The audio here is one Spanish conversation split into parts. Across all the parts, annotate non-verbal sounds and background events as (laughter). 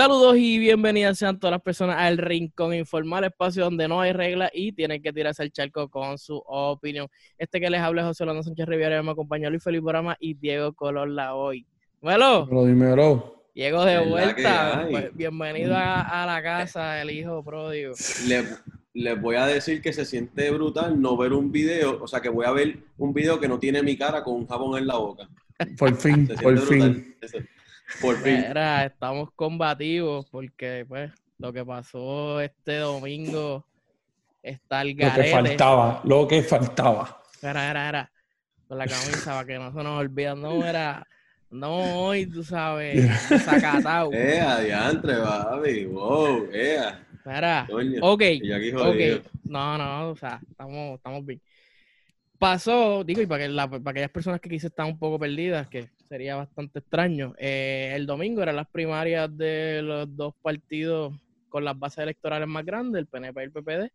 Saludos y bienvenidas sean todas las personas al Rincón Informal, espacio donde no hay reglas y tienen que tirarse el charco con su opinión. Este que les habla es José Orlando Sánchez Riviera, me acompaña Luis Felipe Borama y Diego Color la hoy. Bueno, Dímelo, Diego de vuelta. Pues, bienvenido a, a la (laughs) casa, el hijo pródigo. Le- les voy a decir que se siente brutal no ver un video, o sea que voy a ver un video que no tiene mi cara con un jabón en la boca. por fin, por siente fin. Por (laughs) fin. Mira, estamos combativos porque pues lo que pasó este domingo está el Lo que garete. faltaba, lo que faltaba. Era, era, era. Con la camisa para que no se nos olviden. No, era. No, hoy, tú sabes. Sacatao. (laughs) Eh, adiantre, baby. Wow, eh. Coño. Ok. Ok. No, no, o sea, estamos, estamos bien. Pasó, digo, y para, que la- para aquellas personas que quizás están un poco perdidas, que sería bastante extraño, eh, el domingo eran las primarias de los dos partidos con las bases electorales más grandes, el PNP y el PPD.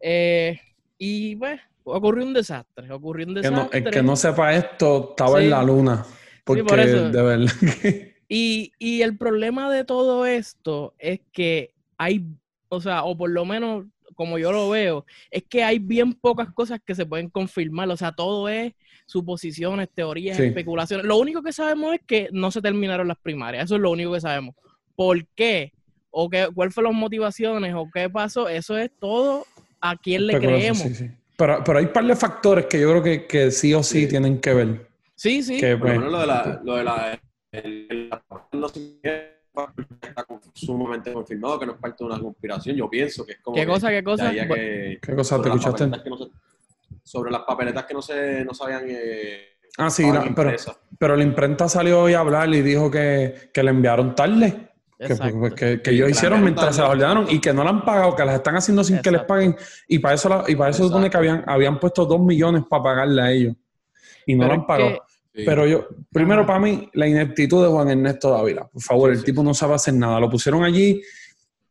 Eh, y pues, ocurrió un desastre, ocurrió un Que no- desastre. el que no sepa esto estaba Sí. en la luna. Porque por de verdad (laughs) que Y, y el problema de todo esto es que hay, o sea, o por lo menos como yo lo veo, es que hay bien pocas cosas que se pueden confirmar. O sea, todo es suposiciones, teorías, Sí. especulaciones. Lo único que sabemos es que no se terminaron las primarias. Eso es lo único que sabemos. ¿Por qué? ¿O qué, cuál fueron las motivaciones? ¿O qué pasó? Eso es todo a quién le creemos. sí, sí. Pero, pero hay un par de factores que yo creo que, que sí o sí, Sí. tienen que ver. Sí, sí. Que, Por lo pues, de la. Lo de la el- el- está sumamente confirmado que no es parte de una conspiración. Yo pienso que es como. ¿Qué que cosa, qué cosa? que- ¿Qué cosa te las escuchaste? papeletas que no se- sobre las papeletas que no se no sabían. Eh, Ah, sí, la- pero, pero la imprenta salió hoy a hablar y dijo que, que le enviaron tarde. Que, Exacto. pues, que, que ellos que la hicieron mientras se las ordenaron y que no la han pagado, que las están haciendo sin que les paguen. Y para eso, la- y para eso supone que habían, habían puesto dos millones para pagarle a ellos. Y no Pero lo han pagado. Sí. Pero yo, primero para mí, la ineptitud de Juan Ernesto Dávila. Por favor, Sí, el sí, tipo no sabe hacer nada. Lo pusieron allí.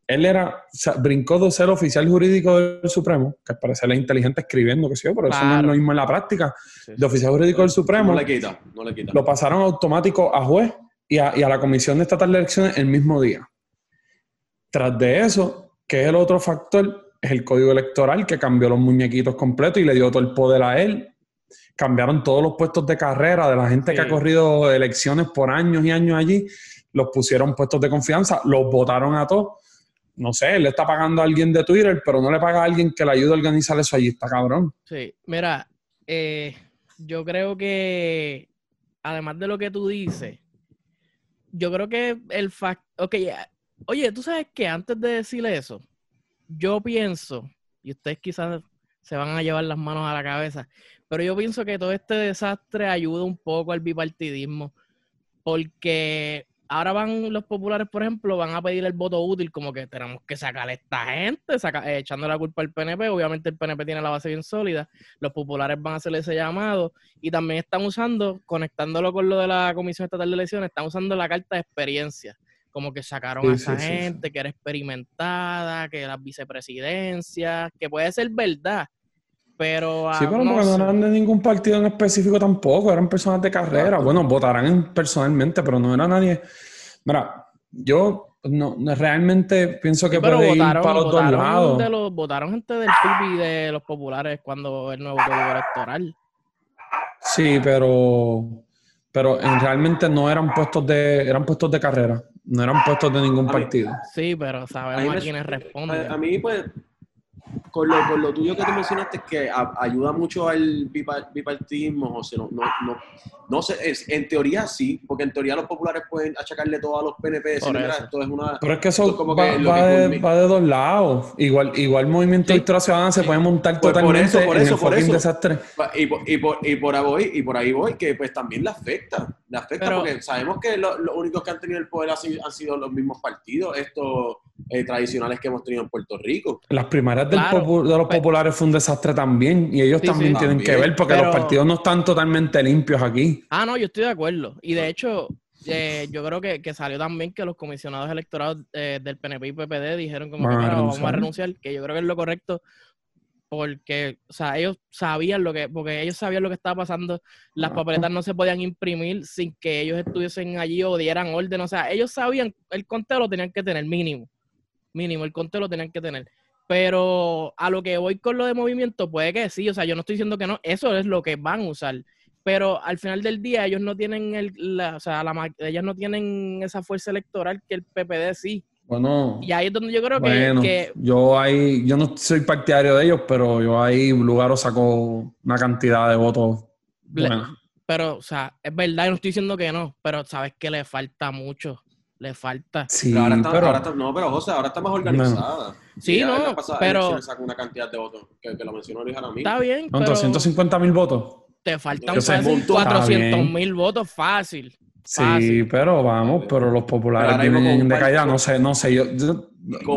Él era, o sea, brincó de ser oficial jurídico del Supremo, que al parecer es inteligente escribiendo, que sé yo, pero eso no es lo mismo en la práctica. Sí, De oficial jurídico del Supremo, No le quita, no le quita. lo pasaron automático a juez y a, y a la Comisión Estatal de Elecciones el mismo día. Tras de eso, que es el otro factor, es el código electoral que cambió los muñequitos completos y le dio todo el poder a él. Cambiaron todos los puestos de carrera de la gente que ha corrido elecciones por años y años allí, los pusieron puestos de confianza, los votaron a todos. No sé, él le está pagando a alguien de Twitter, pero no le paga a alguien que le ayude a organizar eso allí. Está cabrón. Sí, mira, eh, yo creo que, además de lo que tú dices, yo creo que el facto, ok, oye, tú sabes que antes de decirle eso, yo pienso, y ustedes quizás se van a llevar las manos a la cabeza, pero yo pienso que todo este desastre ayuda un poco al bipartidismo, porque ahora van los populares, por ejemplo, van a pedir el voto útil, como que tenemos que sacar a esta gente, saca- eh, echando la culpa al PNP. Obviamente el PNP tiene la base bien sólida, los populares van a hacer ese llamado y también están usando, conectándolo con lo de la Comisión Estatal de Elecciones, están usando la carta de experiencia. Como que sacaron a esa sí, sí, sí. gente que era experimentada, que las vicepresidencias, que puede ser verdad, pero. Sí, pero no porque no sé. eran de ningún partido en específico tampoco, eran personas de carrera. Bueno, votarán en- personalmente, pero no era nadie. Mira, yo no, no- realmente pienso que Sí, pero puede ir votaron, para los dos lados. de los, votaron gente del PIB y de los populares cuando el nuevo código electoral. Sí, pero, pero en- realmente no eran puestos de, eran puestos de carrera, no eran puestos de ningún A partido. Sí, pero A mí sabemos a, me- quiénes responden. A, a mí, pues, con lo, con lo tuyo que tú mencionaste, es que a- ayuda mucho al bipa- bipartidismo, o sea, no, no, no, no sé, es- en teoría sí, porque en teoría los populares pueden achacarle todo a los PNP, decir, Por mira, esto es una... Pero es que eso es como va, que va que de, culmina. va de dos lados. Igual, igual Movimiento Sí. de Victoria Ciudadana se puede montar Pues por totalmente eso, por en eso, el por eso. desastre. Y por, y, por, y por ahí voy, y por ahí voy, que pues también le afecta, le afecta Pero- porque sabemos que lo- los únicos que han tenido el poder han sido los mismos partidos, estos eh, tradicionales que hemos tenido en Puerto Rico. Las primarias del Claro. popu- de los Pues- populares fue un desastre también y ellos Sí, también sí. tienen que ver porque Pero- los partidos no están totalmente limpios aquí. Ah, no, yo estoy de acuerdo. Y de hecho, eh, yo creo que, que salió también que los comisionados electorales eh, del PNP y PPD dijeron como que a "Mira, vamos a renunciar". renunciar, que yo creo que es lo correcto porque, o sea, ellos sabían lo que, porque ellos sabían lo que estaba pasando, las papeletas no se podían imprimir sin que ellos estuviesen allí o dieran orden, o sea, ellos sabían, el conteo lo tenían que tener mínimo, mínimo, el conteo lo tenían que tener. Pero a lo que voy con lo de movimiento, puede que sí, o sea, yo no estoy diciendo que no, eso es lo que van a usar. Pero al final del día ellos no tienen el, la, o sea, la, ellas no tienen esa fuerza electoral que el PPD sí. Bueno, Y ahí es donde yo creo que, bueno, que yo ahí, yo no soy partidario de ellos, pero yo ahí Lugaro sacó una cantidad de votos Le- buena. pero, o sea, es verdad, yo no estoy diciendo que no, pero sabes que le falta mucho, le falta. Sí, Pero ahora está, pero ahora está- no, pero José, ahora está más organizada. Sí, en no, pasada pero- sacó una cantidad de votos que, que lo mencionó Luis mismo. Está bien, pero 150 mil votos. te faltan Yo sé, fácil montón. 400 mil votos fácil. Sí, Fácil. pero vamos, pero los populares Pero vienen con en un decaída, partido- no sé, no sé, yo,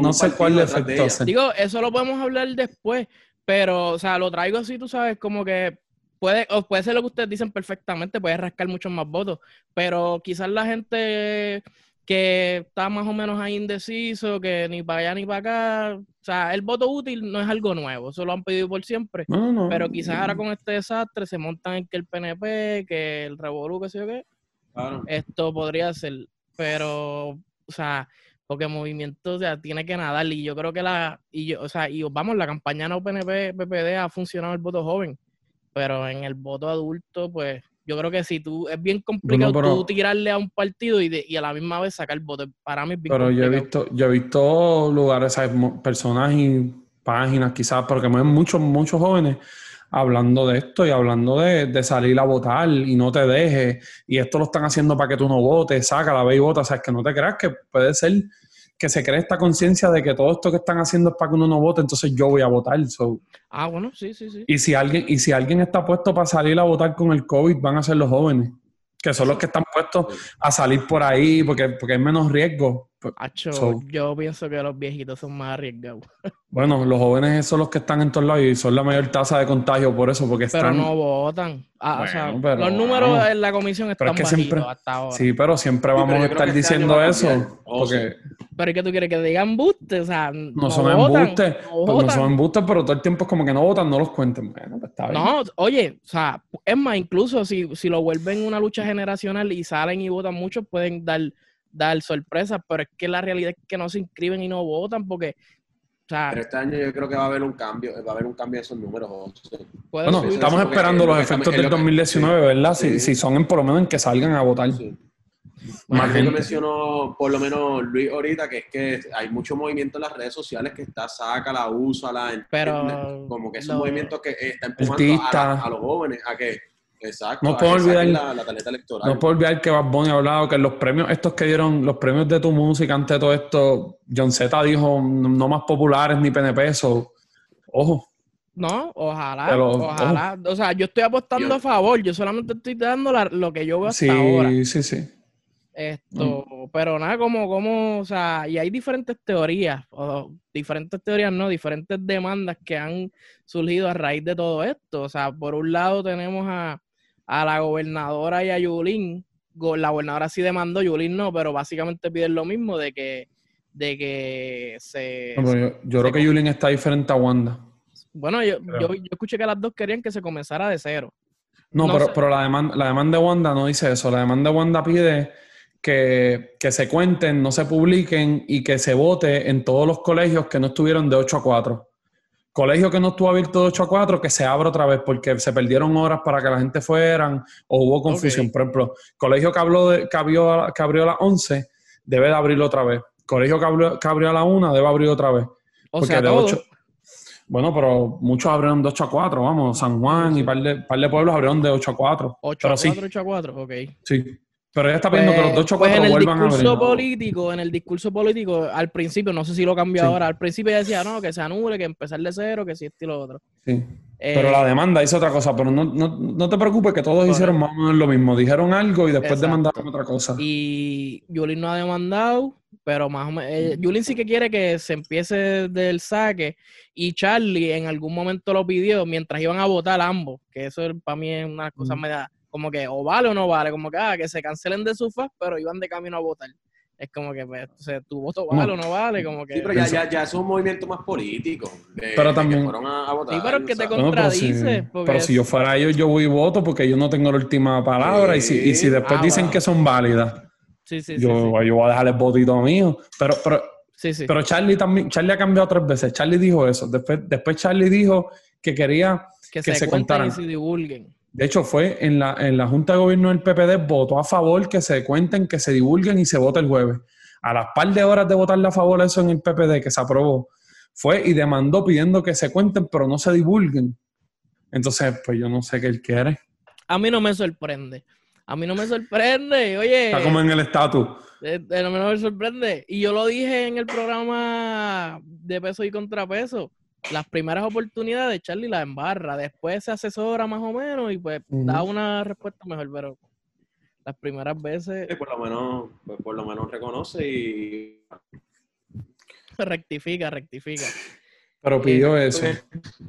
no sé cuál de efecto hace. Digo, eso lo podemos hablar después, pero, o sea, lo traigo así, tú sabes, como que puede, o puede ser lo que ustedes dicen perfectamente, puede rascar muchos más votos, pero quizás la gente que está más o menos ahí indeciso, que ni para allá ni para acá, o sea, el voto útil no es algo nuevo, eso lo han pedido por siempre, No, no. pero quizás ahora con este desastre se montan en que el PNP, que el Revolú, que sé yo qué, Claro. esto podría ser, pero, o sea, porque movimiento, o sea, tiene que nadar y yo creo que la, y yo, o sea, y vamos, la campaña no PNP, PPD ha funcionado el voto joven, pero en el voto adulto, pues, yo creo que si tú, es bien complicado pero- tú tirarle a un partido y, de- y a la misma vez sacar voto, para mí es bien Pero yo he visto, yo he visto lugares, personas y páginas quizás, porque mueven muchos, muchos jóvenes hablando de esto y hablando de, de salir a votar y no te dejes. Y esto lo están haciendo para que tú no votes, saca la ve y vota. O sea, es que no te creas que puede ser que se cree esta conciencia de que todo esto que están haciendo es para que uno no vote, entonces yo voy a votar. So, Ah, bueno, sí, sí, sí. y si alguien, y si alguien está puesto para salir a votar con el COVID, van a ser los jóvenes, que son los que están puestos a salir por ahí porque, porque hay menos riesgo. Pues, Acho, so- yo pienso que los viejitos son más arriesgados. (laughs) Bueno, los jóvenes son los que están en todos lados y son la mayor tasa de contagio por eso, porque Pero están... no votan. Ah, o sea, Bueno, pero los números vamos. en la comisión Pero están es que siempre- bajitos hasta ahora. Sí, pero siempre Sí, vamos pero a estar que este diciendo eso, cambiar. Oh, porque Pero ¿y qué tú quieres que digan embuste? O sea, no, no son embustes, no pues no son embustes, pero todo el tiempo es como que no votan, no los cuenten. Bueno, pues está bien. No, oye, o sea, es más, incluso si, si lo vuelven una lucha generacional y salen y votan muchos, pueden dar, dar sorpresas, pero es que la realidad es que no se inscriben y no votan porque, o sea, Pero este año yo creo que va a haber un cambio, va a haber un cambio de esos números. Bueno, sí, estamos sí, esperando es lo los efectos del lo que- 2019, ¿verdad? Si, sí. si son en, por lo menos en que salgan a votar. Sí. Más gente. mencionó por lo menos Luis ahorita, que es que hay mucho movimiento en las redes sociales que está, sácala, úsala, Pero como que es lo- un movimiento que está empujando a, a los jóvenes a que, exacto, No puedo olvidar- la, la tarjeta electoral. No puedo olvidar que Bad Bunny ha hablado que los premios, estos que dieron, los premios de tu música ante todo esto, John Z dijo no más populares ni PNP, so, ojo. No, ojalá, Pero, ojalá. O sea, yo estoy apostando Yo- a favor, yo solamente estoy dando la- lo que yo veo hasta Sí, ahora. sí, sí. Esto, pero nada, como, como, o sea, y hay diferentes teorías, o diferentes teorías, no, diferentes demandas que han surgido a raíz de todo esto. O sea, por un lado tenemos a, a la gobernadora y a Yulín. Go- La gobernadora sí demandó, Yulín no, pero básicamente piden lo mismo de que, de que se... No, yo, creo que Yulín está diferente a Wanda. Bueno, yo, yo, yo escuché que las dos querían que se comenzara de cero. No, No pero, sé. pero la, demanda, la demanda de Wanda no dice eso. La demanda de Wanda pide que, que se cuenten, no se publiquen y que se vote en todos los colegios que no estuvieron de 8 a 4. Colegio que no estuvo abierto de 8 a 4, que se abra otra vez porque se perdieron horas para que la gente fueran o hubo confusión. Ok. Por ejemplo, colegio que, habló de, que, abrió, a- que abrió a las 11 debe de abrirlo otra vez. Colegio que abrió, que abrió a la 1 debe abrir otra vez. O Porque sea, de todo. ocho- Bueno, pero muchos abrieron de 8 a 4, vamos. San Juan y par de, par de pueblos abrieron de 8 a 4. 8 pero a sí, 4, 8 a 4, ok. sí. Pero ella está pidiendo que los de 8 a 4 pues en el vuelvan a discurso político, en el discurso político, al principio, no sé si lo cambió Sí. ahora, al principio ella decía, no, que se anule, que empezar de cero, que si esto y lo otro. Sí. Eh, Pero la demanda hizo otra cosa. Pero no, no, no te preocupes que todos hicieron más o menos lo mismo. Dijeron algo y después Exacto. demandaron otra cosa. Y Yulín no ha demandado, pero más o menos, eh, Yulín sí que quiere que se empiece del saque, y Charlie en algún momento lo pidió mientras iban a votar ambos, que eso para mí es una cosa Mm. media, como que o vale o no vale, como que, ah, que se cancelen de su faz, pero iban de camino a votar. Es como que, pues, o sea, tu voto vale o no vale, como que... Sí, pero ya, ya, ya es un movimiento más político. de- Pero de que también- fueron a, a votar, Sí, pero es que o te sea, No, pero si, Contradice, porque pero si yo fuera ellos, yo voy y voto porque yo no tengo la última palabra. Y, si, y si después Ah, dicen que son válidas, Sí, sí, sí. yo, sí. yo voy a dejar el votito mío. Pero, pero, Sí, sí. pero Charlie también, Charlie ha cambiado tres veces. Charlie dijo eso. Después, después Charlie dijo que quería, que, que se, se contaran. y se divulguen. De hecho fue en la, en la Junta de Gobierno del PPD, votó a favor que se cuenten, que se divulguen y se vote el jueves. A las par de horas de votarle a favor eso en el PPD, que se aprobó, fue y demandó pidiendo que se cuenten, pero no se divulguen. Entonces, pues yo no sé qué él quiere. A mí no me sorprende. A mí no me sorprende. Oye, Está como en el estatus. eh, eh, no me- no me sorprende. Y yo lo dije en el programa de peso y contrapeso. Las primeras oportunidades, Charlie la embarra. Después se asesora más o menos y pues da una respuesta mejor. Pero las primeras veces por lo menos, pues, por lo menos reconoce y rectifica, rectifica. Pero pidió Eh, eso.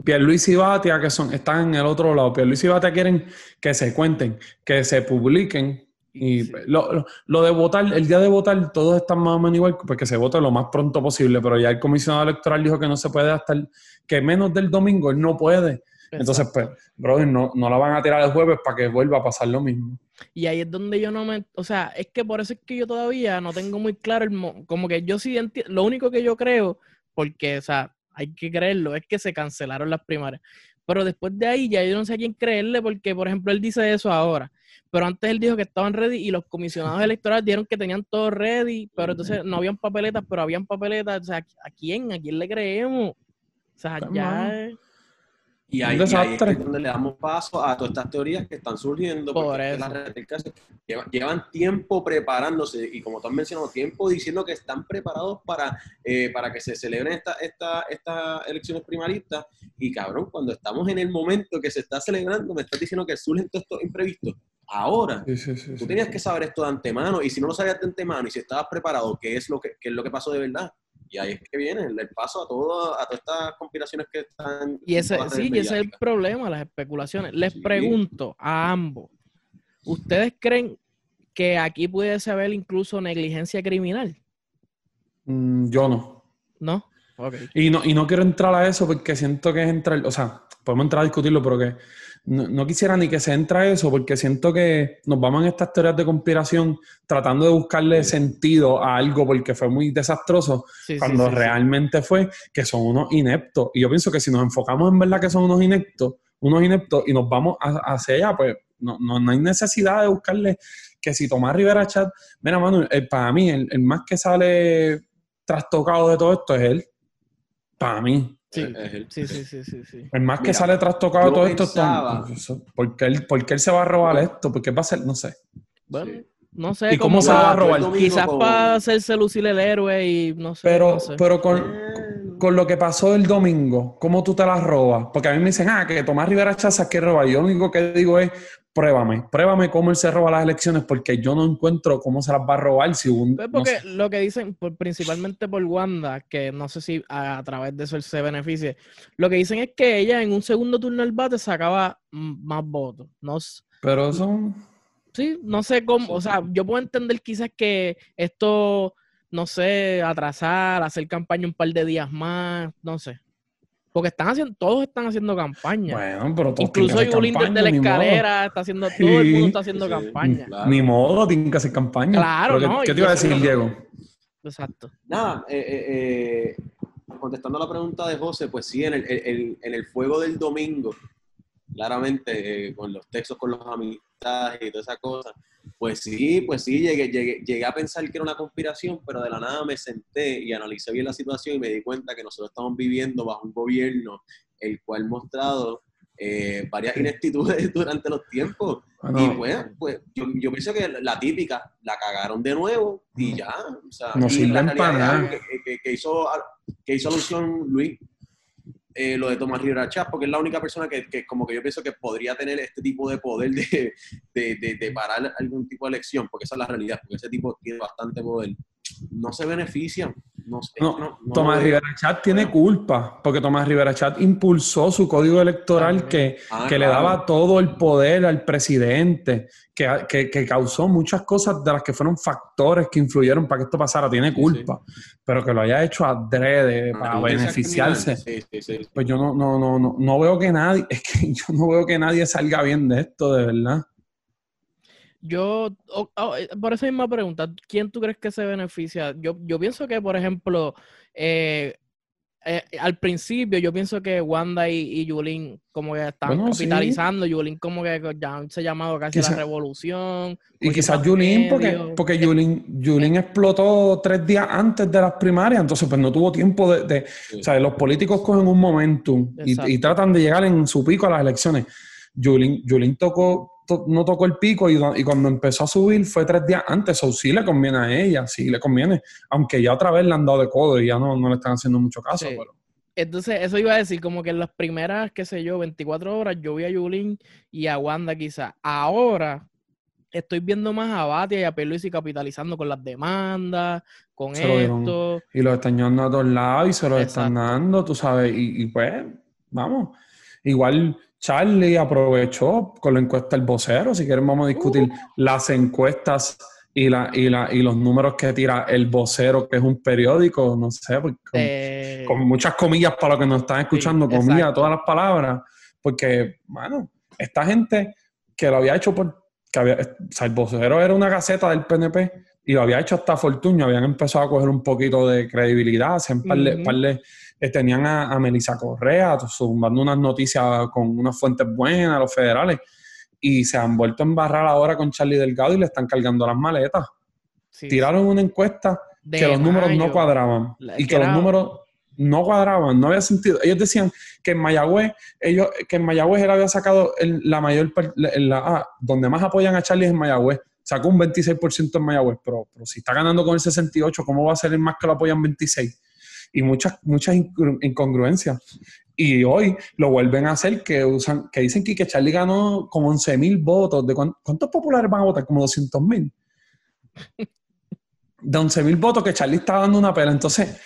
Pierluisi y Batia, que son, están en el otro lado. Pierluisi y Batia quieren que se cuenten, que se publiquen. Y Sí. lo, lo- lo de votar, el día de votar, todos están más o menos igual, pues que se vote lo más pronto posible. Pero ya el comisionado electoral dijo que no se puede hasta el, que menos del domingo él no puede. Entonces, pues, brother, no, no la van a tirar el jueves para que vuelva a pasar lo mismo. Y ahí es donde yo no me, o sea, es que por eso es que yo todavía no tengo muy claro el, mo- como que yo sí entiendo, lo único que yo creo, porque, o sea, hay que creerlo, es que se cancelaron las primarias. Pero después de ahí ya yo no sé a quién creerle, porque, por ejemplo, él dice eso ahora, pero antes él dijo que estaban ready y los comisionados electorales dijeron que tenían todo ready, pero entonces no habían papeletas, pero habían papeletas, o sea, ¿a quién? ¿A quién le creemos? O sea, Pues, ya... Y ahí, y ahí es donde le damos paso a todas estas teorías que están surgiendo. Por eso. la realidad del caso es que llevan, llevan tiempo preparándose y como tú has mencionado, tiempo diciendo que están preparados para, eh, para que se celebren estas esta, estas elecciones primaristas. Y cabrón, cuando estamos en el momento que se está celebrando, me estás diciendo que surgen todos estos imprevistos. Ahora, Sí, sí, sí, tú sí. tenías que saber esto de antemano y si no lo sabías de antemano y si estabas preparado, ¿qué es lo que, qué es lo que pasó de verdad? Y ahí es que viene el paso a, todo, a todas estas conspiraciones que están... Y ese, sí, y ese es el problema, las especulaciones. Les Sí. pregunto a ambos, ¿ustedes creen que aquí pudiese haber incluso negligencia criminal? Mm, yo no. ¿No? Ok. Y no, y no quiero entrar a eso porque siento que es entrar, o sea, podemos entrar a discutirlo, pero que no, no quisiera ni que se entre a eso porque siento que nos vamos en estas teorías de conspiración tratando de buscarle sentido a algo porque fue muy desastroso Sí, cuando sí. realmente fue que son unos ineptos. Y yo pienso que si nos enfocamos en verdad que son unos ineptos, unos ineptos y nos vamos a- hacia allá, pues no, no, no hay necesidad de buscarle que si Tomás Rivera Chat, mira, Manu, el- para mí, el, el más que sale trastocado de todo esto es él. Para mí. Sí, sí, sí, sí, sí, sí. El más que Mira, sale trastocado todo esto ¿Por qué él, por qué él se va a robar esto? ¿Por qué va a ser? No sé. Bueno, Sí. no sé. ¿Y cómo se va a robar? Quizás con- para hacerse lucir el héroe y no sé. Pero, no sé. pero con, con lo que pasó el domingo, ¿cómo tú te las robas? Porque a mí me dicen, ah, que Tomás Rivera Chaza que roba. Yo lo único que digo es, pruébame, pruébame cómo él se roba las elecciones, porque yo no encuentro cómo se las va a robar si un... Pues no porque sé. lo que dicen, por- principalmente por Wanda, que no sé si a, a través de eso él se beneficie, lo que dicen es que ella en un segundo turno al bate sacaba más votos. No, Pero son... sí, no sé cómo, o sea, yo puedo entender quizás que esto, no sé, atrasar, hacer campaña un par de días más, no sé. Porque están haciendo, todos están haciendo campaña. Bueno, pero todos Incluso hacer Yulín desde la ni modo. escalera está haciendo, todo el mundo está haciendo Sí, campaña. claro. Ni modo, tienen que hacer campaña. Claro, Pero ¿qué- no, ¿Qué y te iba a decir, Diego? Exacto. Nada, eh, eh, eh, contestando a la pregunta de José, pues sí, en el, el- en el fuego del domingo, claramente, eh, con los textos con los amistades y toda esa cosa, pues sí, pues sí, llegué, llegué, llegué a pensar que era una conspiración, pero de la nada me senté y analicé bien la situación y me di cuenta que nosotros estamos viviendo bajo un gobierno el cual mostrado eh, varias ineptitudes (laughs) durante los tiempos. Bueno, Y pues, pues yo, yo pienso que la típica, la cagaron de nuevo y ya. O sea, No sirven para nada. Que, que- que hizo, que hizo alusión Luis, eh, lo de Tomás Rivera Chávez, porque es la única persona que, que como que yo pienso que podría tener este tipo de poder de, de, de- de parar algún tipo de elección, porque esa es la realidad, porque ese tipo tiene bastante poder. No se benefician. No sé. No, no- no Tomás. Rivera Chat tiene culpa, porque Tomás Rivera Chat impulsó su código electoral También. que, Ah, que le daba todo el poder al presidente, que, que- que causó muchas cosas de las que fueron factores que influyeron para que esto pasara. Tiene Sí, culpa, pero que lo haya hecho adrede Ah, para beneficiarse. sí. Pues yo no, no, no, no, no veo que nadie, (laughs) es que yo no veo que nadie salga bien de esto, de verdad. Yo, eh, por esa misma pregunta, ¿quién tú crees que se beneficia? Yo, yo pienso que, por ejemplo, eh, eh, al principio yo pienso que Wanda y, y Yulín como que están Bueno, sí. capitalizando, Yulín como que ya se ha llamado casi Quizá- la revolución. Y quizás Yulín, porque, porque Yulín, Yulín explotó tres días antes de las primarias, entonces pues no tuvo tiempo de... de- Sí. o sea, los políticos cogen un momentum y, y tratan de llegar en su pico a las elecciones. Yulín, Yulín tocó, to- no tocó el pico y, do- y cuando empezó a subir fue tres días antes, o sí le conviene a ella, sí le conviene, aunque ya otra vez le han dado de codo y ya no, no le están haciendo mucho caso. Sí. pero- Entonces, eso iba a decir, como que en las primeras, qué sé yo, 24 horas, yo vi a Yulín y a Wanda quizá. Ahora estoy viendo más a Batia y a Pierluisi capitalizando con las demandas, con Se lo dieron. esto. y los están llevando a todos lados y se los están dando, tú sabes, y, y pues, vamos. Igual Charlie aprovechó con la encuesta El Vocero, si quieren vamos a discutir Uh. las encuestas y, la, y, la, y los números que tira El Vocero, que es un periódico, no sé, con, eh, con muchas comillas para los que nos están escuchando, comillas, exacto. todas las palabras, porque, bueno, esta gente que lo había hecho por, que había, o sea, el vocero era una gaceta del PNP y lo había hecho hasta Fortuño, habían empezado a coger un poquito de credibilidad, hacían par de- Ujú. par de- eh, tenían a, a Melissa Correa zumbando unas noticias con unas fuentes buenas, los federales, y se han vuelto a embarrar ahora con Charlie Delgado y le están cargando las maletas. sí, Tiraron una encuesta de que los números no cuadraban La- y que los números no cuadraban, no había sentido. Ellos decían que en Mayagüez, ellos, que en Mayagüez él había sacado el- la mayor, la- ah, donde más apoyan a Charlie es en Mayagüez. Sacó un 26% en Mayagüez, pero, pero si está ganando con el 68, ¿cómo va a ser el más que lo apoyan 26? Y muchas, muchas incongru- incongruencias. Y hoy lo vuelven a hacer que usan, que dicen que, que Charlie ganó como 11 mil votos. ¿De cuán- ¿Cuántos populares van a votar? Como 200 mil. De 11 mil votos que Charlie está dando una pela. Entonces,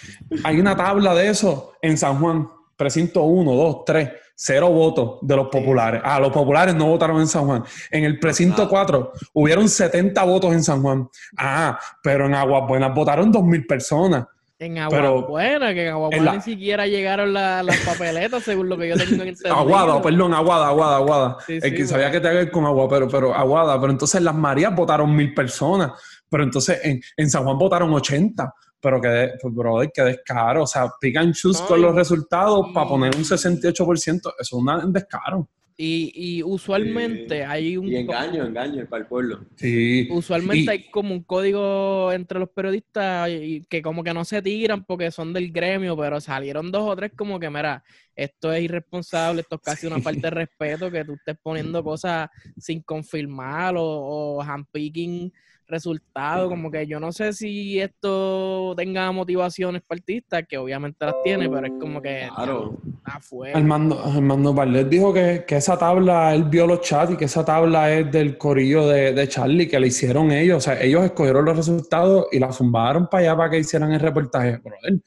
hay una tabla de eso en San Juan. Precinto 1, 2, 3, cero votos de los populares. Ah, los populares no votaron en San Juan. En el precinto Ah. 4 hubieron 70 votos en San Juan. Ah, pero en Aguas Buenas votaron 2 mil personas. En Agua pero- Buena, que en Agua en Buena la- ni siquiera llegaron la- las papeletas, según lo que yo tengo entendido. (laughs) Aguada, perdón, Aguada, Aguada, Aguada. Sí, el que sabía bueno. que te haga con agua, pero, pero Aguada. Pero entonces las Marías votaron mil personas. Pero entonces en, en San Juan votaron 80. Pero que, de- pues, brother, que descaro. O sea, pican chus No, con los resultados para poner un 68%. Eso es un descaro. Y, y usualmente hay un... Y engaño, engaño para el pueblo. Sí. Usualmente Y- hay como un código entre los periodistas y que como que no se tiran porque son del gremio, pero salieron dos o tres como que, mira, esto es irresponsable, esto es casi una falta de respeto que tú estés poniendo cosas sin confirmar o, o handpicking resultados, como que yo no sé si esto tenga motivaciones partistas, que obviamente las tiene, pero es como que Claro. está fuera. Armando, Armando Valdés dijo que, que esa tabla, él vio los chats y que esa tabla es del corillo de, de Charlie, que le hicieron ellos. O sea, ellos escogieron los resultados y la zumbaron para allá para que hicieran el reportaje. Brother,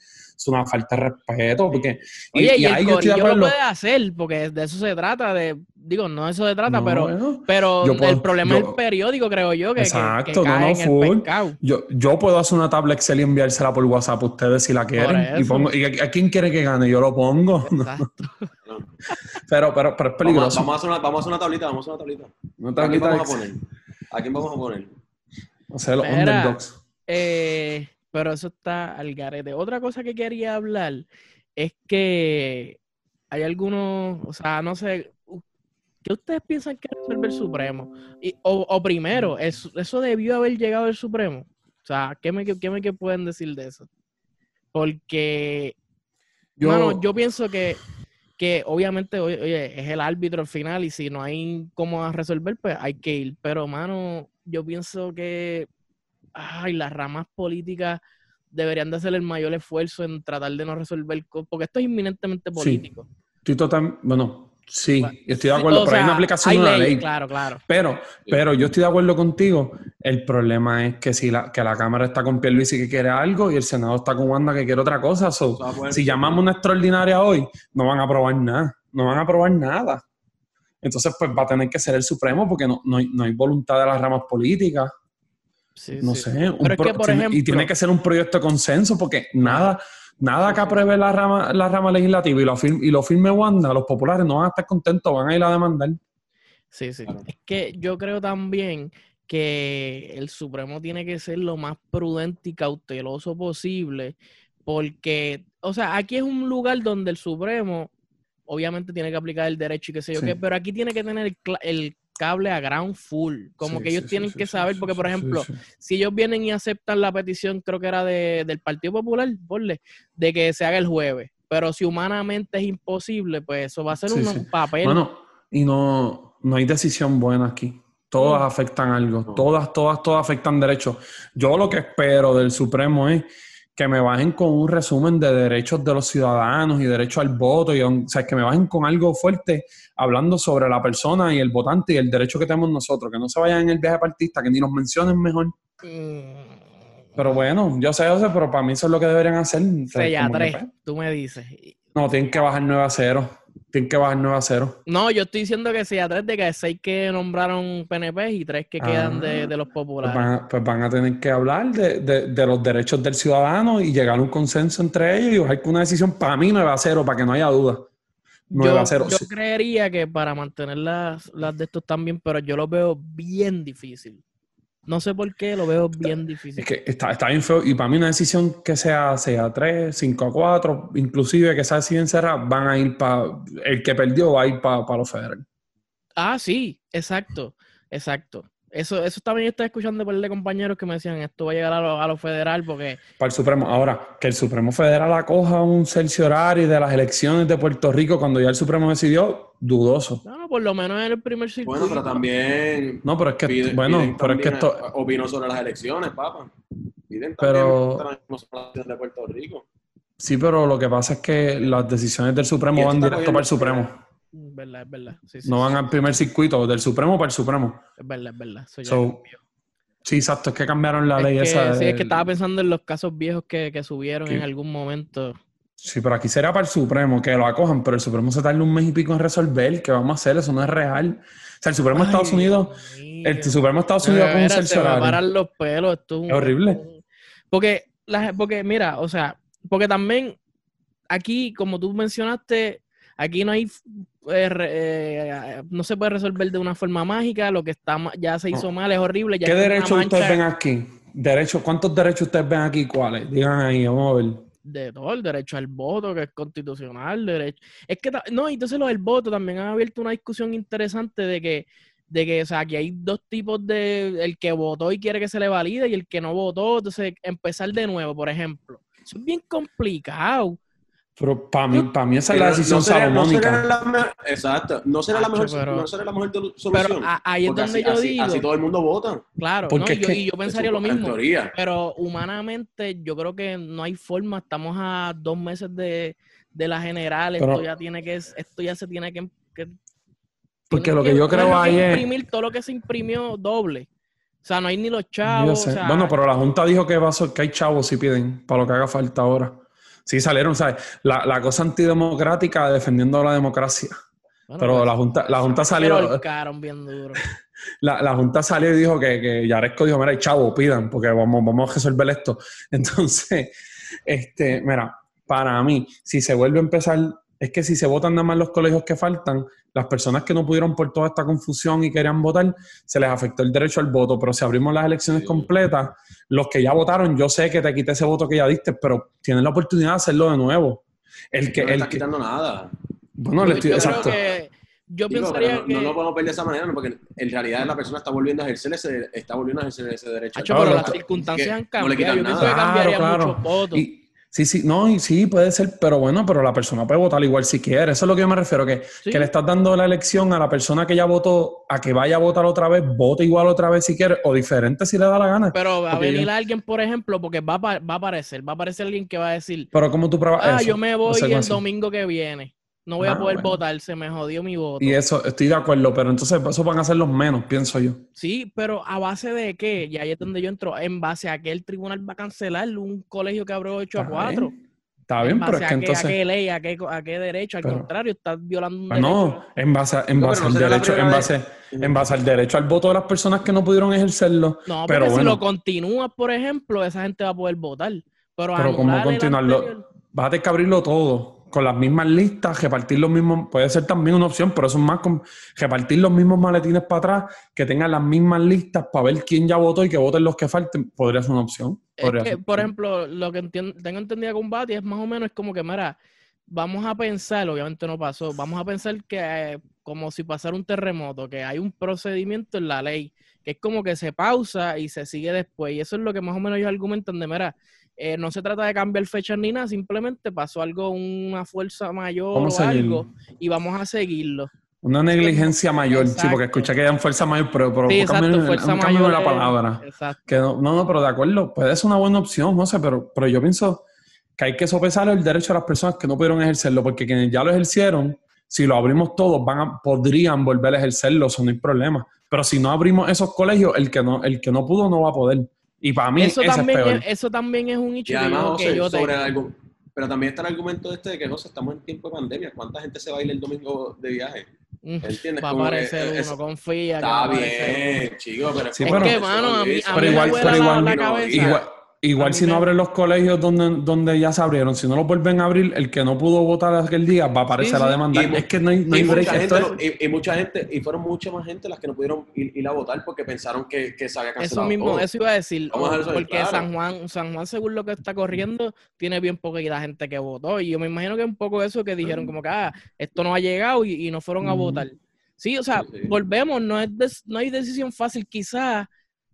es una falta de respeto. Porque, Oye, y, ahí el corillo lo puede hacer, porque de eso se trata, de, digo, no de eso se trata, No, pero Pero el problema es yo- el periódico, creo yo, que, que- que, Exacto, no, cae no, en el full. pescado. Yo, yo puedo hacer una tabla Excel y enviársela por WhatsApp a ustedes si la quieren. Y, pongo, y a, a quién quiere que gane, yo lo pongo. Exacto. (laughs) pero, pero, pero es Vamos, peligroso. vamos a hacer una, vamos a hacer una tablita, vamos a hacer una tablita. ¿A quién vamos a poner? ¿A quién vamos a poner? O sea, los Mira. underdogs. Eh, pero eso está al garete. Otra cosa que quería hablar es que hay algunos, o sea, no sé, ¿qué ustedes piensan que resuelve el Supremo? Y, o, o primero, ¿eso, ¿eso debió haber llegado el Supremo? O sea, ¿qué me, qué me qué pueden decir de eso? Porque Yo, Mano, yo pienso que, que obviamente, oye, es el árbitro al final y si no hay cómo resolver, pues hay que ir. Pero, mano, yo pienso que ay, las ramas políticas deberían de hacer el mayor esfuerzo en tratar de no resolver, porque esto es inminentemente político. Estoy total, bueno, Sí, estoy de Sí, acuerdo, o pero hay una aplicación de leyes, ley. Claro, claro. Pero, pero yo estoy de acuerdo contigo. El problema es que si la, que la Cámara está con Pierluisi que quiere algo y el Senado está con Wanda que quiere otra cosa. so, poder- si llamamos una extraordinaria hoy, no van a aprobar nada. No van a aprobar nada. Entonces, pues va a tener que ser el Supremo porque no, no hay, no hay voluntad de las ramas políticas. Sí, No sí. sé. un Pero es que, pro- por tiene- ejemplo- y tiene que ser un proyecto de consenso porque nada, nada que apruebe la rama, la rama legislativa y lo, firme, y lo firme Wanda, los populares no van a estar contentos, van a ir a demandar. Sí, sí. Claro. Es que yo creo también que el Supremo tiene que ser lo más prudente y cauteloso posible, porque, o sea, aquí es un lugar donde el Supremo obviamente tiene que aplicar el derecho y qué sé yo Sí. qué, pero aquí tiene que tener el cable a ground full, como Sí, que ellos sí, tienen sí, que sí, saber, sí, porque por ejemplo, sí. si ellos vienen y aceptan la petición, creo que era de, del Partido Popular, ponle, de que se haga el jueves, pero si humanamente es imposible, pues eso va a ser Sí, un sí. papel. Bueno, y no, no hay decisión buena aquí. Todas No. afectan algo. No. Todas, todas, todas afectan derechos. Yo lo que espero del Supremo es que me bajen con un resumen de derechos de los ciudadanos y derecho al voto. Y, o sea, que me bajen con algo fuerte hablando sobre la persona y el votante y el derecho que tenemos nosotros. Que no se vayan en el viaje partista, que ni nos mencionen mejor. Mm, Pero bueno, yo sé, yo sé, pero para mí eso es lo que deberían hacer. O sea, que, 3, pues, tú me dices. No, tienen que bajar 9 a 0. Tienen que bajar 9 a 0. No, yo estoy diciendo que Sella 3 de que hay 6 que nombraron PNP y 3 que quedan de, Ah, de los Pues populares. van, a, pues van a tener que hablar de, de- de los derechos del ciudadano y llegar a un consenso entre ellos y bajar una decisión para mí 9 a 0, para que no haya duda. 9 a 0. yo, yo creería que para mantener las, las de estos también, pero yo lo veo bien difícil. No sé por qué, lo veo bien difícil. Es que está, está bien feo. Y para mí una decisión que sea 6 a 3, 5 a 4, inclusive que sea así encerrada, van a ir para... El que perdió va a ir para los federales. Ah, sí, exacto, exacto. Eso, eso también yo estaba escuchando por el de compañeros que me decían, esto va a llegar a lo, a lo federal porque Para el Supremo. Ahora, que el Supremo Federal acoja un cerciorario de las elecciones de Puerto Rico cuando ya el Supremo decidió, dudoso. no, no, por lo menos en el primer circuito. Bueno, pero también. No, pero es que, piden- bueno, piden pero es que esto... Opinó sobre las elecciones, papá. Piden Pero- también de Puerto Rico. Sí, pero lo que pasa es que las decisiones del Supremo van directo para el Supremo. Verdad, es verdad. Sí, No sí, van al primer circuito, del Supremo para el Supremo. Es verdad, es verdad. Eso ya So, cambió. Sí, exacto, es que cambiaron la Es ley que, esa. sí, es que estaba pensando en los casos viejos que, que subieron ¿Qué? en algún momento. Sí, pero aquí será para el Supremo, que lo acojan, pero el Supremo se tarda un mes y pico en resolver, ¿qué vamos a hacer? Eso no es real. O sea, el Supremo de Estados Unidos, el Supremo de Estados Unidos un Mira, se me cerciorario. paran los pelos. Esto es, un- Es horrible. Porque, porque, mira, o sea, porque también aquí, como tú mencionaste, aquí no hay, eh, eh, no se puede resolver de una forma mágica, lo que está ya se hizo No. mal es horrible. Ya ¿Qué derechos ustedes ven aquí? Derecho, ¿Cuántos derechos ustedes ven aquí? ¿Cuáles? Digan ahí, vamos a ver. De todo, el derecho al voto, que es constitucional, derecho. Es que, no, entonces lo del voto también han abierto una discusión interesante de que, de que, o sea, aquí hay dos tipos de, el que votó y quiere que se le valide y el que no votó, entonces empezar de nuevo, por ejemplo. Eso es bien complicado. Pero para mí, para mí esa es la Pero decisión no será- no será salomónica. la me- exacto. No será la mejor, pero- no será la mejor Pero solución. a- ahí es donde así, yo así- digo, así todo el mundo vota. claro, Porque ¿no? es Y yo, que- y yo pensaría lo En mismo. teoría. Pero humanamente yo creo que no hay forma, estamos a dos meses de, de la general, Pero- esto ya tiene que, esto ya se tiene que, que- Porque tiene lo que yo creo no ahí es- imprimir todo lo que se imprimió doble. O sea, no hay ni los Yo chavos. sé. o sea, bueno, pero la Junta dijo que, va a ser- que hay chavos si piden para lo que haga falta ahora. Sí, salieron, ¿sabes? La, la cosa antidemocrática defendiendo la democracia. bueno, pero pues, la Junta, la junta salió, ahorcaron bien duro. (laughs) la, la Junta salió y dijo que, que Yaresco dijo, mira, hay chavos, pidan, porque vamos, vamos a resolver esto. (laughs) Entonces, este, mira, para mí, si se vuelve a empezar, es que si se votan nada más los colegios que faltan, las personas que no pudieron por toda esta confusión y querían votar, se les afectó el derecho al voto. Pero si abrimos las elecciones Sí. completas, los que ya votaron, yo sé que te quité ese voto que ya diste, pero tienen la oportunidad de hacerlo de nuevo. El que, no le el estás que, quitando nada. bueno, le estoy, yo creo exacto. que yo Digo, pensaría pero no, que no lo podemos ver de esa manera, ¿no? porque en realidad la persona está volviendo a ejercer ese, está volviendo a ejercer ese derecho. Hacho, pero Claro, las circunstancias han no le cambiado. quitan yo nada. que cambiaría Claro, claro. muchos votos. Y, sí, sí, no, y sí, puede ser, pero bueno, pero la persona puede votar igual si quiere. Eso es lo que yo me refiero, que, Sí. que le estás dando la elección a la persona que ya votó a que vaya a votar otra vez, vote igual otra vez si quiere, o diferente si le da la gana. Pero, Pero va a venir yo- alguien, por ejemplo, porque va va a aparecer, va a aparecer alguien que va a decir, ¿cómo tú pruebas ah, eso? yo me voy el así. domingo que viene. No voy a Ah, poder bueno. votar, se me jodió mi voto. Y eso, estoy de acuerdo, pero entonces eso van a ser los menos, pienso yo. Sí, pero a base de qué, y ahí es donde yo entro, en base a que el tribunal va a cancelar un colegio que abrió 8 a Está 4. bien, Está bien, en pero es que a, qué, a entonces. qué ley, a qué, a qué derecho, al Pero- contrario, estás violando un Ah, derecho. no, en base, a- en base no al derecho, en base, vez. en base al derecho al voto de las personas que no pudieron ejercerlo. No, pero porque si bueno. lo continúas, por ejemplo, esa gente va a poder votar. Pero, Pero ¿cómo continuarlo? anterior- Vas a tener que abrirlo todo, con las mismas listas, repartir los mismos, puede ser también una opción, pero eso es más con repartir los mismos maletines para atrás, que tengan las mismas listas para ver quién ya votó y que voten los que falten, podría ser una opción. Es Podría que, ser. por ejemplo, lo que tengo entendido con Bati es más o menos es como que, mira, vamos a pensar, obviamente no pasó, vamos a pensar que eh, como si pasara un terremoto, que hay un procedimiento en la ley, que es como que se pausa y se sigue después. Y eso es lo que más o menos ellos argumentan de, mira, eh, no se trata de cambiar fechas ni nada, simplemente pasó algo, una fuerza mayor Vamos o algo, y vamos a seguirlo. Una negligencia mayor, sí, porque escuché que hayan fuerza mayor, pero, pero Sí, exacto, fuerza mayor. la palabra. Exacto. Que no, no, no, pero de acuerdo, puede ser una buena opción, no sé, pero, pero yo pienso que hay que sopesar el derecho a las personas que no pudieron ejercerlo, porque quienes ya lo ejercieron, si lo abrimos todos, van a, podrían volver a ejercerlo, eso no hay problema. Pero si no abrimos esos colegios, el que no, el que no pudo no va a poder. Y para mí Eso ese es también peor. es, eso también es un hecho Y que además, yo, que José, yo sobre pero también está el argumento este de que, José, estamos en tiempo de pandemia. ¿Cuánta gente se va a ir el domingo de viaje? Mm, ¿Entiendes? Va a aparecer uno, confía. Está bien, chico, pero Sí, Es que, mano, a mí- a Pero mí igual, me pero igual, la no, cabeza. igual, igual A si no abren los colegios donde, donde ya se abrieron, si no los vuelven a abrir, el que no pudo votar aquel día va a aparecer Sí, a sí. demandar. Y- es que no hay, no y, hay break. mucha Esto gente, es- y, y mucha gente, y fueron mucha más gente las que no pudieron ir, ir a votar porque pensaron que, que se había Eso cancelado mismo, todo. eso iba a decir, a eso porque claro. San Juan, San Juan, según lo que está corriendo, tiene bien poquita gente que votó. Y yo me imagino que un poco eso que dijeron, como que ah, esto no ha llegado y, y no fueron a votar. Sí, o sea, Sí, sí. volvemos, no es des- no hay decisión fácil. Quizás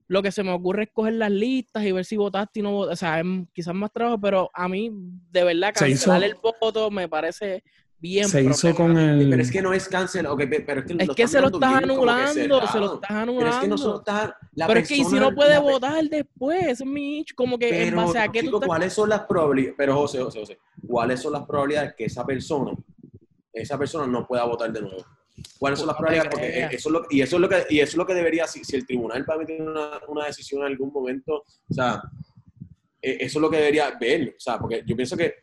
lo que se me ocurre es coger las listas y ver si votaste y no votaste. O sea, es quizás más trabajo, pero a mí, de verdad, cancelar hizo- el voto me parece bien. se hizo con el. Pero es que no es cancel, ok, pe- pero es que, Es que se lo estás anulando, se lo estás Pero anulando. es que no solo está la pero es que y si no puede votar después, ese es mi hecho, como que en Pero, base a qué tú estás... ¿cuáles son las probabilidades? Pero José, José, José, ¿cuáles son las probabilidades que esa persona, esa persona no pueda votar de nuevo? ¿Cuáles son las probabilidades? Porque creas. eso es lo, y eso es lo que y eso es lo que debería si, si el tribunal va a emitir una, una decisión en algún momento, o sea, eh, eso es lo que debería ver, o sea, porque yo pienso que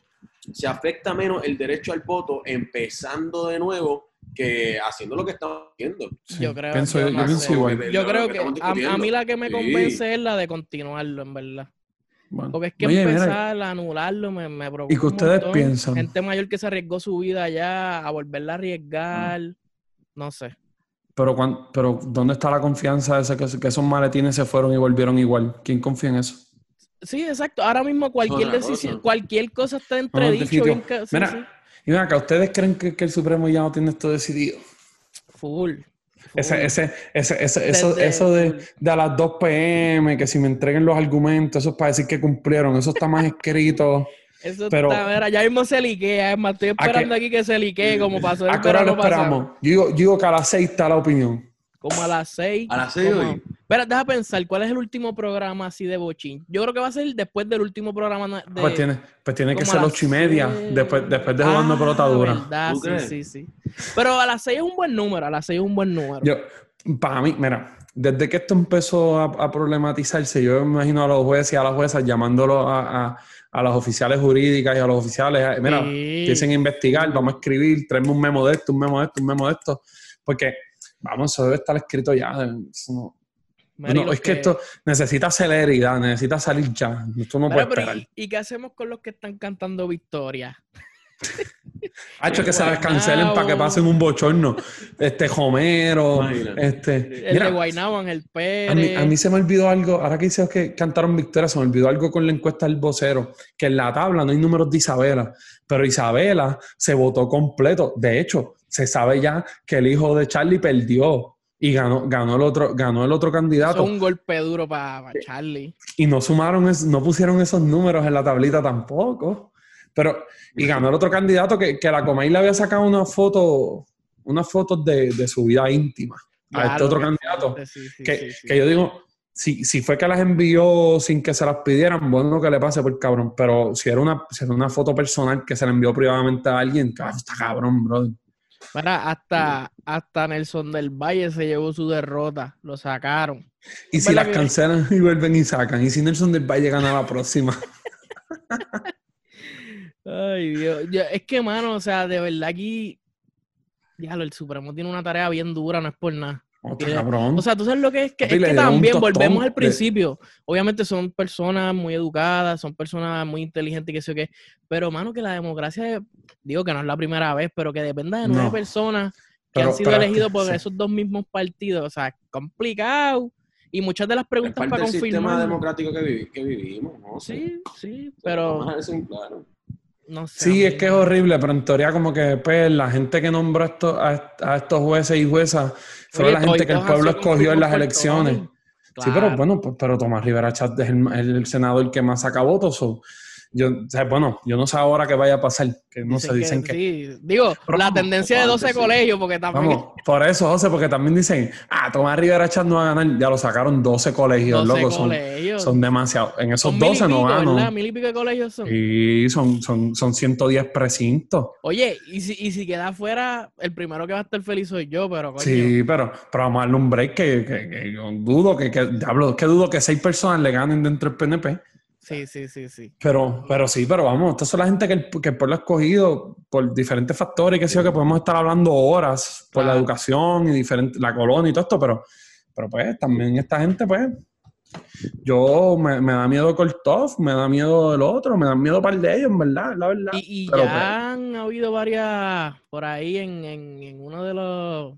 se afecta menos el derecho al voto empezando de nuevo que haciendo lo que estamos haciendo. Sí, Yo creo- pienso, yo yo no pienso igual. Yo que creo que a, a mí la que me Sí. convence es la de continuarlo, en verdad. Bueno. Porque es que Oye, mira, empezar a anularlo me, me preocupa ¿Y un ustedes piensan? Gente mayor que se arriesgó su vida ya a volverla a arriesgar. No sé. Pero, cuan- pero ¿dónde está la confianza de ese, que, que esos maletines se fueron y volvieron igual? ¿Quién confía en eso? Sí, exacto. Ahora mismo cualquier decisión, cosa. cualquier cosa está entredicho. sí, Mira, sí. y ven acá, ¿ustedes creen que, que el Supremo ya no tiene esto decidido? Full. Ese, full. ese, ese, ese- eso, Desde- eso de, de a las 2 pm, que si me entreguen los argumentos, eso es para decir que cumplieron, eso está más escrito. Eso pero- está, mira, ya mismo se liquea. Es más, estoy esperando aquí que se liquee como pasó el ¿A qué hora lo esperamos? Yo digo, yo digo que a las 6 está la opinión. Como a las seis. A las seis como- hoy. Espera, deja pensar, ¿cuál es el último programa así de bochín? Yo creo que va a ser después del último programa de... Pues tiene, pues tiene que ser las 8 y media, seis. después, después de jugando Ah, pelota dura. verdad, ¿Tú sí, crees? sí, sí. Pero a las seis es un buen número, a las seis es un buen número. Yo, para mí, mira, desde que esto empezó a, a problematizarse, yo me imagino a los jueces y a las juezas llamándolos a, a, a las oficiales jurídicas y a los oficiales, eh, mira, Sí. empiecen a investigar, vamos a escribir, tráeme un memo de esto, un memo de esto, un memo de esto, porque, vamos, eso debe estar escrito ya. no- no, los es que esto necesita celeridad, necesita salir ya. Esto no puede pero esperar. ¿y, y qué hacemos con los que están cantando victoria? Ha hecho que se Guaynabo. cancelen para que pasen un bochorno. Este, Homero, Imagínate. este... El mira, de Guaynabo, Ángel Pérez. A mí, a mí se me olvidó algo, ahora que dices que cantaron victoria, se me olvidó algo con la encuesta del vocero, que en la tabla no hay números de Isabela, pero Isabela se votó completo. De hecho, se sabe ya que el hijo de Charlie perdió y ganó, ganó, el, otro, ganó el otro Eso candidato. es un golpe duro para Charlie. Y no sumaron, es- no pusieron esos números en la tablita tampoco. Pero, y ganó el otro candidato que, que la Comay le había sacado una foto, unas fotos de, de su vida íntima a este otro candidato fuerte, sí, sí, que, sí, que yo digo, si, si fue que las envió sin que se las pidieran, bueno que le pase por cabrón. Pero si era una, si era una foto personal que se le envió privadamente a alguien, está cabrón, bro. Mira, hasta, hasta Nelson del Valle se llevó su derrota. Lo sacaron. Y si las que- cancelan y vuelven y sacan. Y si Nelson del Valle gana la próxima. (laughs) Ay, Dios. Yo- es que, mano, o sea, de verdad aquí. Diablo, el Supremo tiene una tarea bien dura, no es por nada. Otra Mira, cabrón. O sea, tú sabes lo que es que, es que también volvemos al de- principio. Obviamente son personas muy educadas, son personas muy inteligentes, que sé yo qué. Pero, mano, que la democracia, digo que no es la primera vez, pero que dependa de nueve No. personas que Pero- han sido elegidos por sí. esos dos mismos partidos. O sea, complicado. Y muchas de las Es preguntas parte para del sistema confirmar. democrático que, vivi- que vivimos, ¿no? Sí, sí, pero claro. No sé. Sí, es que es horrible, pero en teoría como que pues, la gente que nombró a estos, a, a estos jueces y juezas fue Oye, la gente que el pueblo escogió en las elecciones. Sí, pero bueno, pues, pero Tomás Rivera Chat es el, el senador que más saca votos. so, yo, o sea, bueno, yo no sé ahora qué vaya a pasar, que no sé, dicen que... sí. Digo, Pero la tendencia de antes 12 sí. colegios, porque también Vamos, por eso, José, porque también dicen, ah, Tomás Rivera Chat no va a ganar, ya lo sacaron 12 colegios, 12 loco, son, colegios. son demasiados. En esos Son mil y 12 no ganan. Mil y pico de colegios son. Y son, son, son 110 precintos. Oye, y si, y si queda fuera, el primero que va a estar feliz soy yo, pero coño. Sí, pero, pero vamos a darle un break que, que- que yo dudo que, que, diablo, es que dudo que seis personas le ganen dentro del PNP. Sí, sí, sí, sí. Pero, pero sí, pero vamos, estas son la gente que el, que el pueblo ha escogido por diferentes factores, que sé yo, que podemos estar hablando horas por la educación y diferente, la colonia y todo esto, pero, pero pues también esta gente, pues, yo me, me da miedo Kortov, me da miedo el otro, me da miedo par de ellos, en verdad, la verdad. Y, y Pero, ya pues, han habido varias por ahí en, en, en uno de los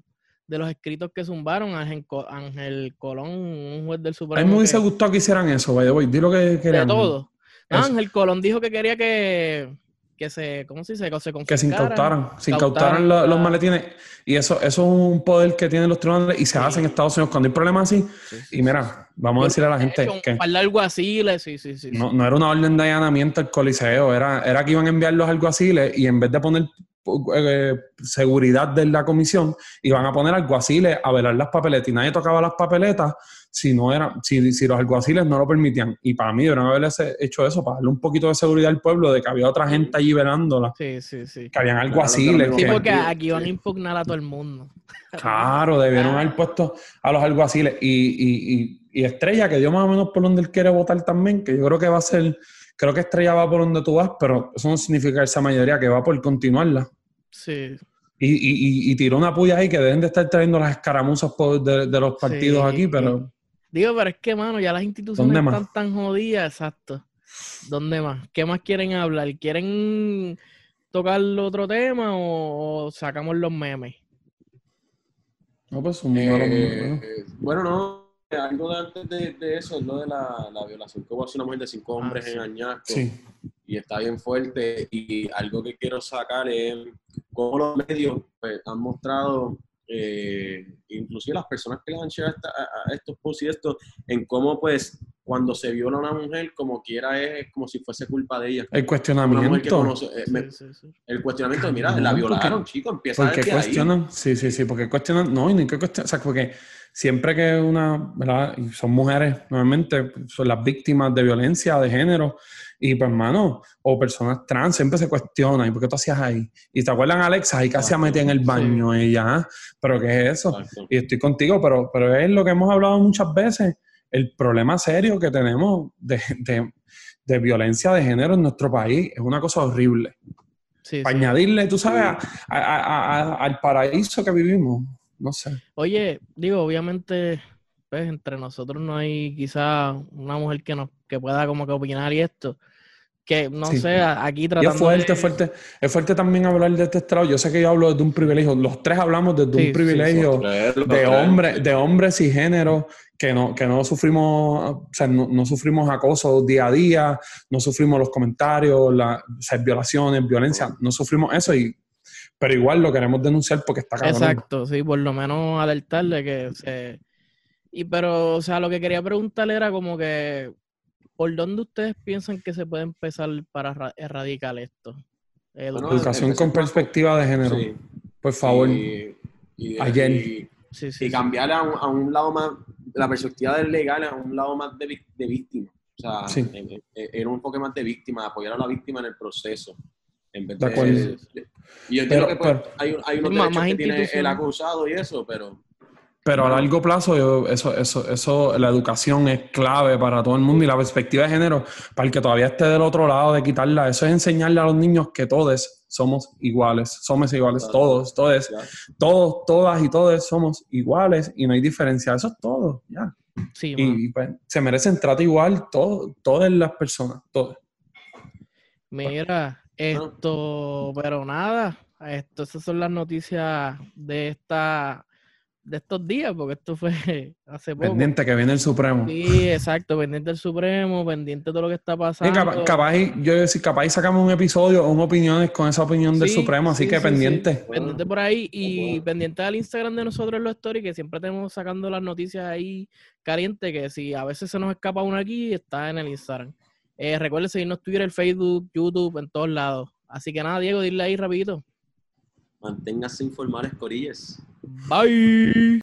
de los escritos que zumbaron, Ángel, Ángel Colón, un juez del a Supremo. mí me hubiese que- gustado que hicieran eso, vaya, voy, di lo que de querían. todo. Eso. Ángel Colón dijo que quería que, que se, ¿cómo se dice? Que se Que se incautaran, se incautaran lo- los maletines. Y eso, eso es un poder que tienen los tribunales y se Sí. hace en Estados Unidos cuando hay problemas así. Sí, sí, Y mira, vamos a decirle a la gente hecho que de alguaciles, sí, sí. sí. no, no era una orden de allanamiento al coliseo, era, era que iban a enviar los alguaciles y en vez de poner eh, seguridad de la comisión, iban a poner alguaciles a velar las papeletas y nadie tocaba las papeletas si no era, si, si los alguaciles no lo permitían. Y para mí deberían haber hecho eso, para darle un poquito de seguridad al pueblo, de que había otra gente allí velándola, Sí, sí, sí. que habían alguaciles. Sí, que- que- porque aquí van a impugnar a todo el mundo. Claro, debieron Ah. haber puesto a los alguaciles. Y, y, y, y Estrella, que dio más o menos por donde él quiere votar también, que yo creo que va a ser, creo que Estrella va por donde tú vas, pero eso no significa esa mayoría que va por continuarla. Sí. Y, y, y, y tiró una puya ahí que deben de estar trayendo las escaramuzas de, de los partidos Sí. aquí, pero Digo, pero es que, mano, ya las instituciones ¿Dónde más? están tan jodidas, exacto. ¿Dónde más? ¿Qué más quieren hablar? ¿Quieren tocar otro tema o, o sacamos los memes? no, pues un muy bueno. Eh, bueno, no, algo de antes de, de eso es lo de la, la violación que hubo hace una mujer de cinco Ah, hombres sí. en Añasco. Sí. Y está bien fuerte. Y algo que quiero sacar es cómo los medios pues, han mostrado, eh, inclusive las personas que les han llegado a, esta- a- a estos posts y esto, en cómo pues cuando se viola a una mujer, como quiera es como si fuese culpa de ella. El cuestionamiento. conoce, eh, me- Sí, sí, sí. el cuestionamiento de, mira, No, la porque- violaron, chicos, empieza Porque desde ahí. cuestionan, sí, sí, sí, porque cuestionan, no, y ni que cuestionan, o sea, porque siempre que una, ¿verdad? Y son mujeres, normalmente son las víctimas de violencia de género, y pues, hermano, o personas trans, siempre se cuestionan, ¿y por qué tú hacías ahí? Y te acuerdan, Alexa, ahí casi se metía en el baño, ella, ¿ah? pero ¿qué es eso? Exacto. Y estoy contigo, pero, pero es lo que hemos hablado muchas veces, el problema serio que tenemos de, de, de violencia de género en nuestro país, es una cosa horrible Sí, para sí. añadirle, tú sabes, a- a- a- a- al paraíso que vivimos. No sé. Oye, digo, obviamente, pues entre nosotros no hay quizá una mujer que nos que pueda como que opinar y esto. Que no Sí. sé, a- aquí Y tratando es fuerte, de- es fuerte. Es fuerte también hablar de este estrado. Yo sé que yo hablo desde un privilegio. Los tres hablamos desde Sí, sí, un privilegio Los de, hombre, de hombres y género que no, que no sufrimos, o sea, no, no sufrimos acoso día a día, no sufrimos los comentarios, las o sea, violaciones, violencia, no sufrimos eso y pero igual lo queremos denunciar porque está cabrón. Exacto, sí, por lo menos alertarle que se... Y pero, o sea, lo que quería preguntarle era como que, ¿por dónde ustedes piensan que se puede empezar para ra- erradicar esto? Bueno, Educación con perspectiva de género. Sí. Por favor. Y, y- Ayer. y- Sí, sí, y sí. cambiar a un, a un lado más la perspectiva del legal es un lado más de, de víctima. O sea, Sí. en- en- era un enfoque más de víctima, apoyar a la víctima en el proceso. En vez De de, y yo entiendo Pero- que pues, pero- hay, hay unos derechos que tiene el acusado y eso, pero Pero a largo plazo, yo- eso, eso, eso, la educación es clave para todo el mundo y la perspectiva de género, para el que todavía esté del otro lado de quitarla, eso es enseñarle a los niños que todos somos iguales, somos iguales, Claro. todos, todos, ya. todos, todas y todos somos iguales y no hay diferencia, eso es todo, ya. Sí. Y pues, se merecen trato igual todo, todas las personas, todas. Mira, esto, pero nada, esto, esas son las noticias de esta, de estos días, porque esto fue (laughs) hace poco. Pendiente que viene el Supremo. Sí, exacto, pendiente del Supremo, pendiente de todo lo que está Sí, pasando. capaz, yo iba a decir, capaz y sacamos un episodio o un opiniones con esa opinión del Supremo, así sí, que sí, pendiente. sí. Pendiente por ahí y pendiente al Instagram de nosotros en los stories, que siempre tenemos sacando las noticias ahí calientes, que si a veces se nos escapa una aquí, está en el Instagram. Eh, recuerden seguirnos Twitter, Facebook, YouTube, en todos lados. Así que nada, Diego, dile ahí rapidito. manténgase informados, corillas. Bye.